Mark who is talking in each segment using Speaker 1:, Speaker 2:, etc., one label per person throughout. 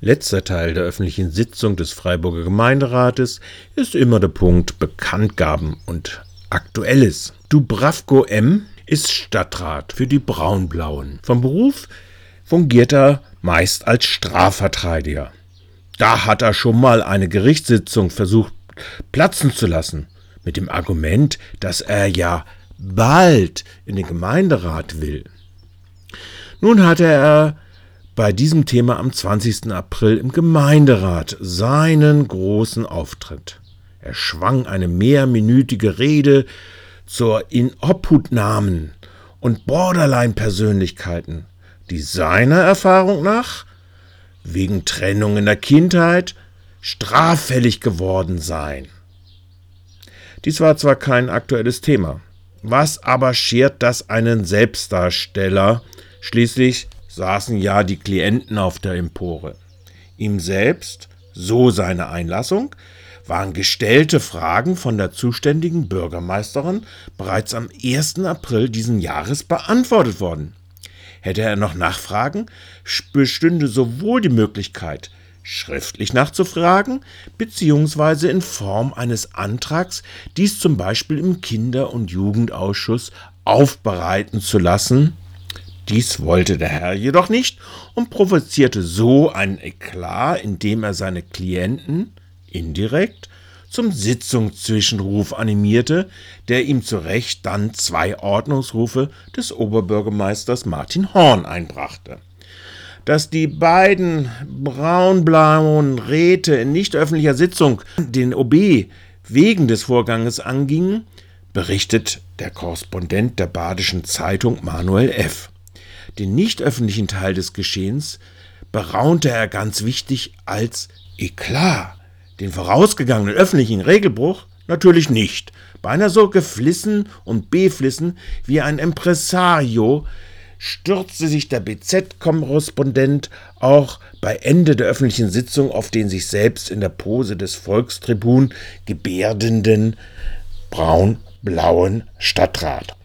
Speaker 1: Letzter Teil der öffentlichen Sitzung des Freiburger Gemeinderates ist immer der Punkt Bekanntgaben und Aktuelles. Dubravko M. ist Stadtrat für die Braunblauen. Vom Beruf fungiert er meist als Strafverteidiger. Da hat er schon mal eine Gerichtssitzung versucht platzen zu lassen, mit dem Argument, dass er ja bald in den Gemeinderat will. Nun hatte er bei diesem Thema am 20. April im Gemeinderat seinen großen Auftritt. Er schwang eine mehrminütige Rede zur Inobhutnahmen und Borderline-Persönlichkeiten, die seiner Erfahrung nach wegen Trennung in der Kindheit straffällig geworden seien. Dies war zwar kein aktuelles Thema, was aber schert das einen Selbstdarsteller? Schließlich saßen ja die Klienten auf der Empore. Ihm selbst, so seine Einlassung, waren gestellte Fragen von der zuständigen Bürgermeisterin bereits am 1. April diesen Jahres beantwortet worden. Hätte er noch Nachfragen, bestünde sowohl die Möglichkeit, schriftlich nachzufragen, beziehungsweise in Form eines Antrags, dies zum Beispiel im Kinder- und Jugendausschuss aufbereiten zu lassen, dies wollte der Herr jedoch nicht und provozierte so einen Eklat, indem er seine Klienten indirekt zum Sitzungszwischenruf animierte, der ihm zu Recht dann zwei Ordnungsrufe des Oberbürgermeisters Martin Horn einbrachte. Dass die beiden braun-blauen Räte in nicht öffentlicher Sitzung den OB wegen des Vorganges angingen, berichtet der Korrespondent der Badischen Zeitung Manuel F. Den nicht öffentlichen Teil des Geschehens beraunte er ganz wichtig als Eklat. Den vorausgegangenen öffentlichen Regelbruch natürlich nicht. Beinahe so geflissen und beflissen wie ein Impresario stürzte sich der BZ-Korrespondent auch bei Ende der öffentlichen Sitzung auf den sich selbst in der Pose des Volkstribun gebärdenden braun-blauen Stadtrat.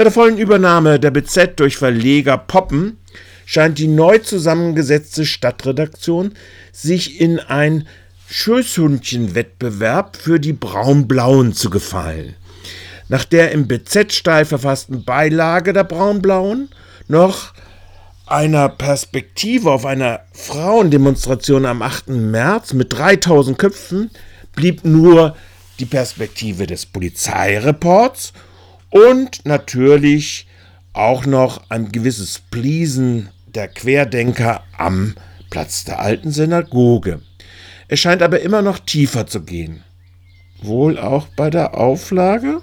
Speaker 1: Seit der vollen Übernahme der BZ durch Verleger Poppen scheint die neu zusammengesetzte Stadtredaktion sich in ein Schößhündchen-Wettbewerb für die Braun-Blauen zu gefallen. Nach der im BZ-Style verfassten Beilage der Braun-Blauen noch einer Perspektive auf einer Frauendemonstration am 8. März mit 3000 Köpfen blieb nur die Perspektive des Polizeireports und natürlich auch noch ein gewisses Pleasen der Querdenker am Platz der alten Synagoge. Es scheint aber immer noch tiefer zu gehen. Wohl auch bei der Auflage?